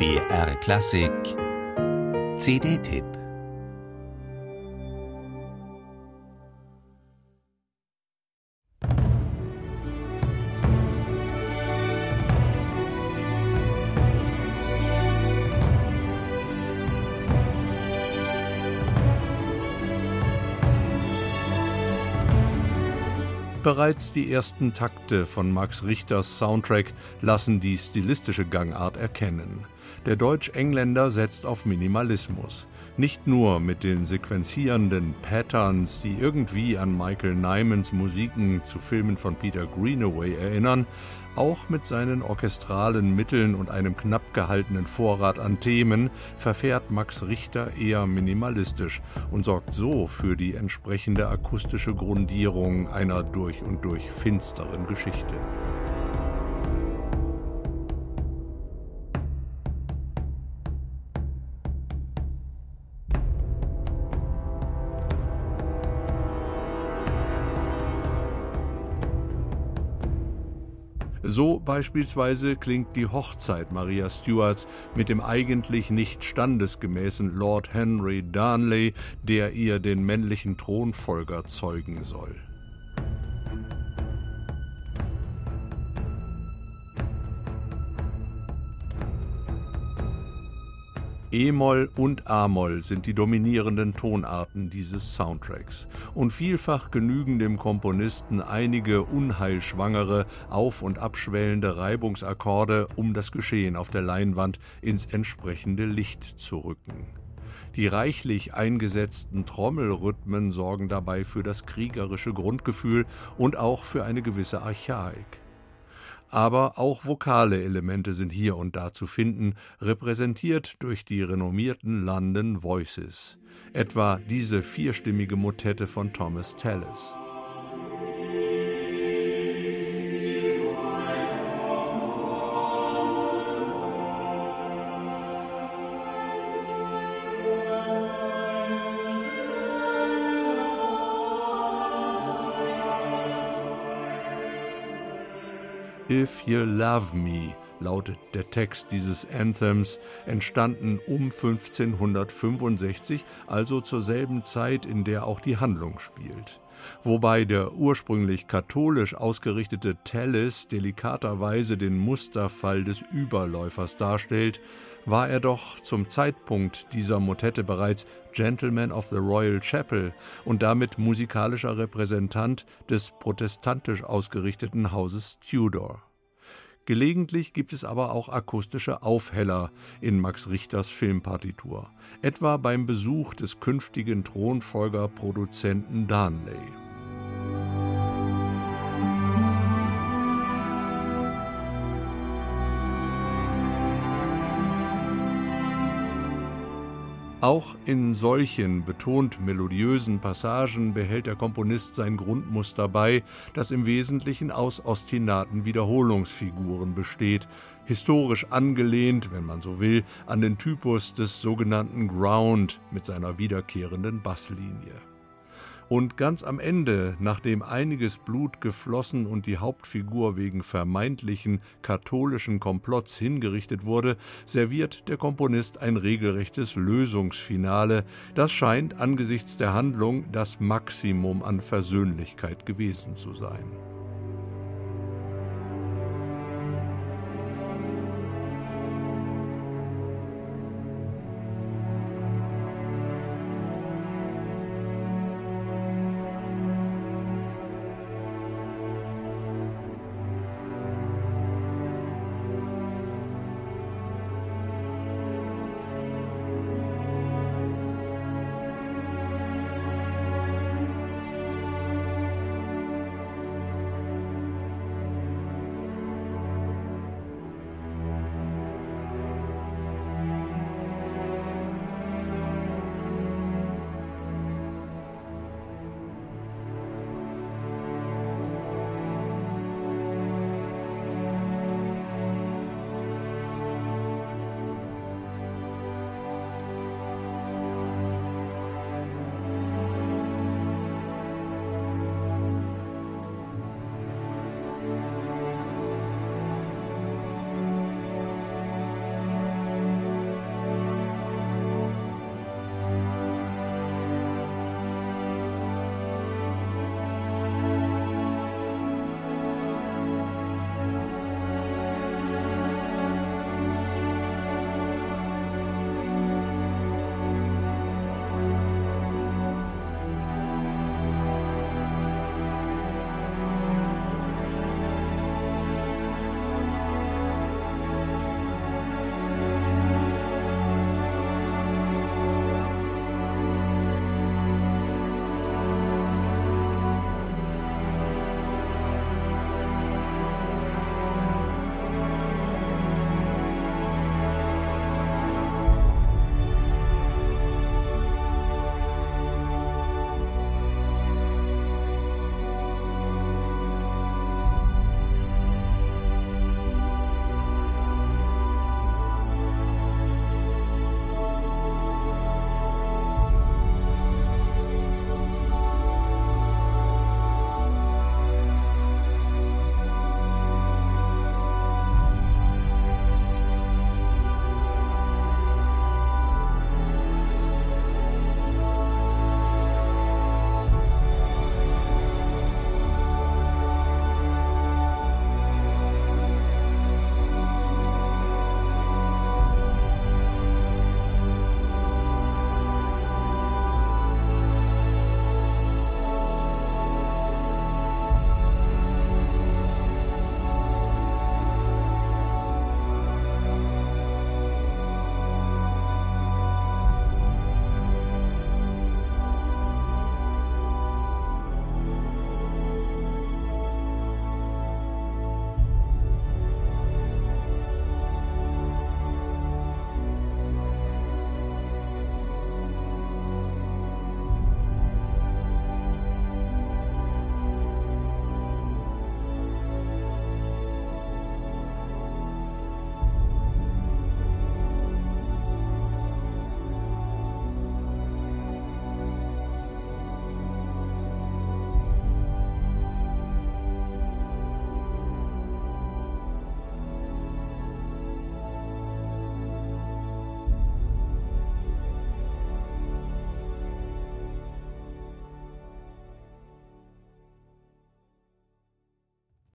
BR Klassik. CD-Tipp Bereits die ersten Takte von Max Richters Soundtrack lassen die stilistische Gangart erkennen. Der Deutsch-Engländer setzt auf Minimalismus. Nicht nur mit den sequenzierenden Patterns, die irgendwie an Michael Nymans Musiken zu Filmen von Peter Greenaway erinnern, auch mit seinen orchestralen Mitteln und einem knapp gehaltenen Vorrat an Themen verfährt Max Richter eher minimalistisch und sorgt so für die entsprechende akustische Grundierung einer durch und durch finsteren Geschichte. So beispielsweise klingt die Hochzeit Maria Stuarts mit dem eigentlich nicht standesgemäßen Lord Henry Darnley, der ihr den männlichen Thronfolger zeugen soll. E-Moll und A-Moll sind die dominierenden Tonarten dieses Soundtracks und vielfach genügen dem Komponisten einige unheilschwangere, auf- und abschwellende Reibungsakkorde, um das Geschehen auf der Leinwand ins entsprechende Licht zu rücken. Die reichlich eingesetzten Trommelrhythmen sorgen dabei für das kriegerische Grundgefühl und auch für eine gewisse Archaik aber auch vokale Elemente sind hier und da zu finden, repräsentiert durch die renommierten London Voices, etwa diese vierstimmige Motette von Thomas Tallis. If You Love Me lautet der Text dieses Anthems, entstanden um 1565, also zur selben Zeit, in der auch die Handlung spielt. Wobei der ursprünglich katholisch ausgerichtete Tallis delikaterweise den Musterfall des Überläufers darstellt, war er doch zum Zeitpunkt dieser Motette bereits Gentleman of the Royal Chapel und damit musikalischer Repräsentant des protestantisch ausgerichteten Hauses Tudor. Gelegentlich gibt es aber auch akustische Aufheller in Max Richters Filmpartitur, etwa beim Besuch des künftigen Thronfolgerproduzenten Darnley. Auch in solchen betont melodiösen Passagen behält der Komponist sein Grundmuster bei, das im Wesentlichen aus ostinaten Wiederholungsfiguren besteht, historisch angelehnt, wenn man so will, an den Typus des sogenannten Ground mit seiner wiederkehrenden Basslinie. Und ganz am Ende, nachdem einiges Blut geflossen und die Hauptfigur wegen vermeintlichen katholischen Komplotts hingerichtet wurde, serviert der Komponist ein regelrechtes Lösungsfinale. Das scheint angesichts der Handlung das Maximum an Versöhnlichkeit gewesen zu sein.